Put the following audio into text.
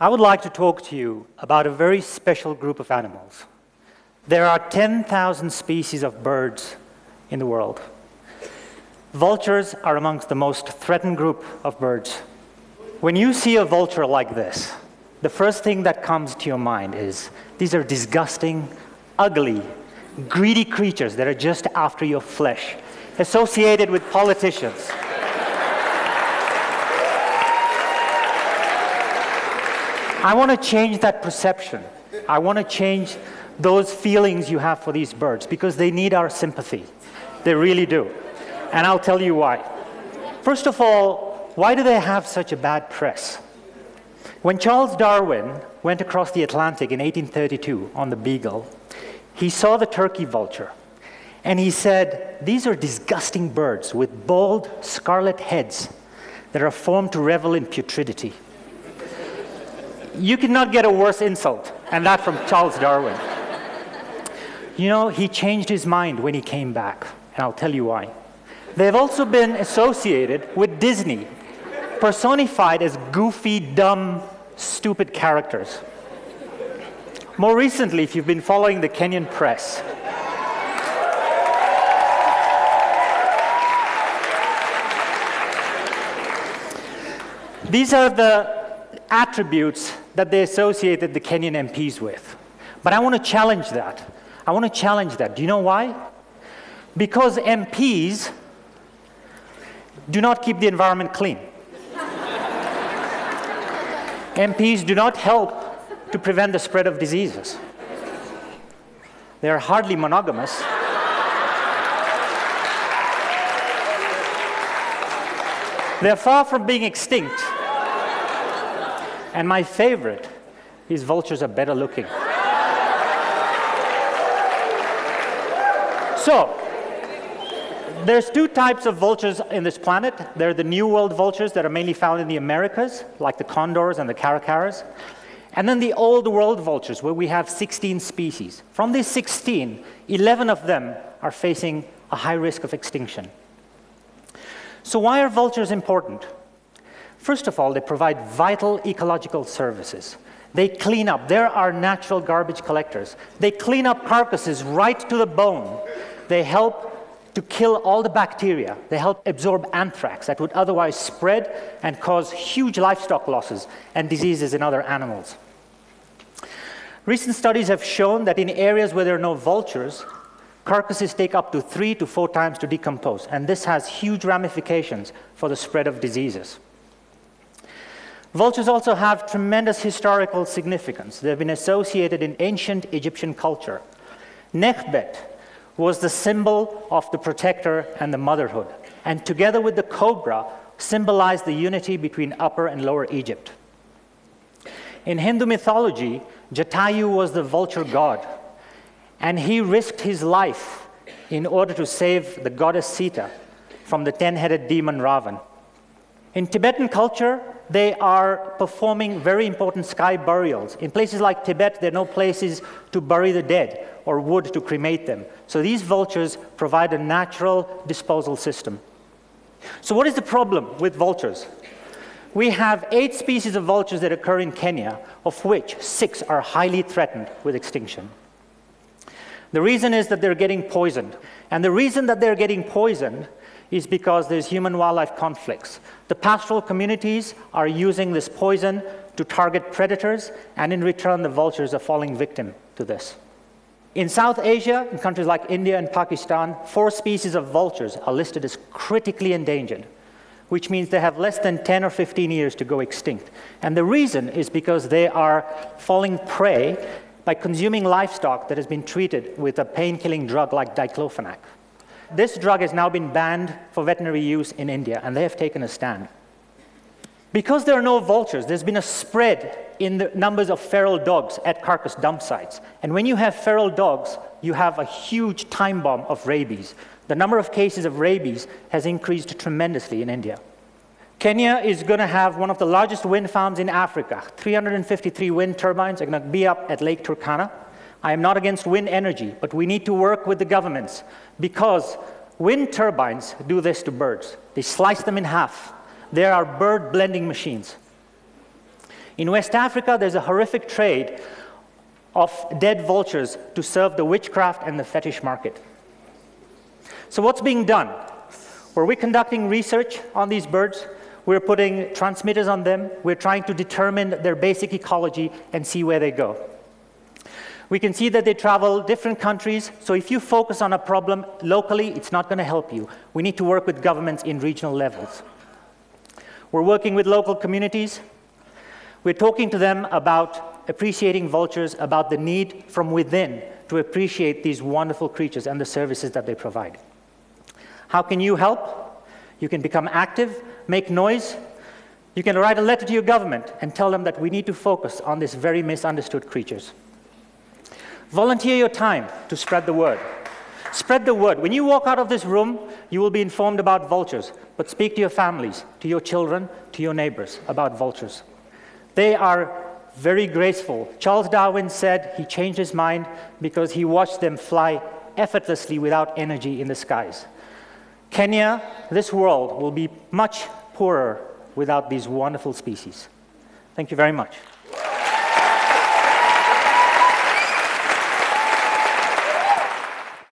I would like to talk to you about a very special group of animals. There are 10,000 species of birds in the world. Vultures are amongst the most threatened group of birds. When you see a vulture like this, the first thing that comes to your mind is these are disgusting, ugly, greedy creatures that are just after your flesh, associated with politicians. I want to change that perception. I want to change those feelings you have for these birds because they need our sympathy. They really do. And I'll tell you why. First of all, why do they have such a bad press? When Charles Darwin went across the Atlantic in 1832 on the Beagle, he saw the turkey vulture and he said, These are disgusting birds with bald, scarlet heads that are formed to revel in putridity. You cannot get a worse insult, and that from Charles Darwin. You know, he changed his mind when he came back, and I'll tell you why. They've also been associated with Disney, personified as goofy, dumb, stupid characters. More recently, if you've been following the Kenyan press, these are the attributes that they associated the Kenyan MPs with. But I want to challenge that. I want to challenge that. Do you know why? Because MPs do not keep the environment clean. MPs do not help to prevent the spread of diseases. They are hardly monogamous. They're far from being extinct. And my favorite these vultures are better looking. So, there's two types of vultures in this planet. There are the New World vultures that are mainly found in the Americas, like the condors and the caracaras. And then the Old World vultures, where we have 16 species. From these 16, 11 of them are facing a high risk of extinction. So, why are vultures important? First of all, they provide vital ecological services. They clean up. They're natural garbage collectors. They clean up carcasses right to the bone. They help to kill all the bacteria. They help absorb anthrax that would otherwise spread and cause huge livestock losses and diseases in other animals. Recent studies have shown that in areas where there are no vultures, carcasses take up to three to four times to decompose, and this has huge ramifications for the spread of diseases. Vultures also have tremendous historical significance. They've been associated in ancient Egyptian culture. Nekhbet was the symbol of the protector and the motherhood, and together with the cobra, symbolized the unity between Upper and Lower Egypt. In Hindu mythology, Jatayu was the vulture god, and he risked his life in order to save the goddess Sita from the ten headed demon Ravan. In Tibetan culture, they are performing very important sky burials. In places like Tibet, there are no places to bury the dead or wood to cremate them. So these vultures provide a natural disposal system. So, what is the problem with vultures? We have eight species of vultures that occur in Kenya, of which six are highly threatened with extinction. The reason is that they're getting poisoned. And the reason that they're getting poisoned is because there's human wildlife conflicts. The pastoral communities are using this poison to target predators, and in return, the vultures are falling victim to this. In South Asia, in countries like India and Pakistan, four species of vultures are listed as critically endangered, which means they have less than 10 or 15 years to go extinct. And the reason is because they are falling prey by consuming livestock that has been treated with a pain killing drug like diclofenac. This drug has now been banned for veterinary use in India, and they have taken a stand. Because there are no vultures, there's been a spread in the numbers of feral dogs at carcass dump sites. And when you have feral dogs, you have a huge time bomb of rabies. The number of cases of rabies has increased tremendously in India. Kenya is going to have one of the largest wind farms in Africa. 353 wind turbines are going to be up at Lake Turkana. I am not against wind energy, but we need to work with the governments because wind turbines do this to birds. They slice them in half. There are bird blending machines. In West Africa, there's a horrific trade of dead vultures to serve the witchcraft and the fetish market. So, what's being done? Were we conducting research on these birds? We're putting transmitters on them. We're trying to determine their basic ecology and see where they go. We can see that they travel different countries. So if you focus on a problem locally, it's not going to help you. We need to work with governments in regional levels. We're working with local communities. We're talking to them about appreciating vultures, about the need from within to appreciate these wonderful creatures and the services that they provide. How can you help? You can become active, make noise. You can write a letter to your government and tell them that we need to focus on these very misunderstood creatures. Volunteer your time to spread the word. Spread the word. When you walk out of this room, you will be informed about vultures, but speak to your families, to your children, to your neighbors about vultures. They are very graceful. Charles Darwin said he changed his mind because he watched them fly effortlessly without energy in the skies. Kenya, this world will be much poorer without these wonderful species. Thank you very much.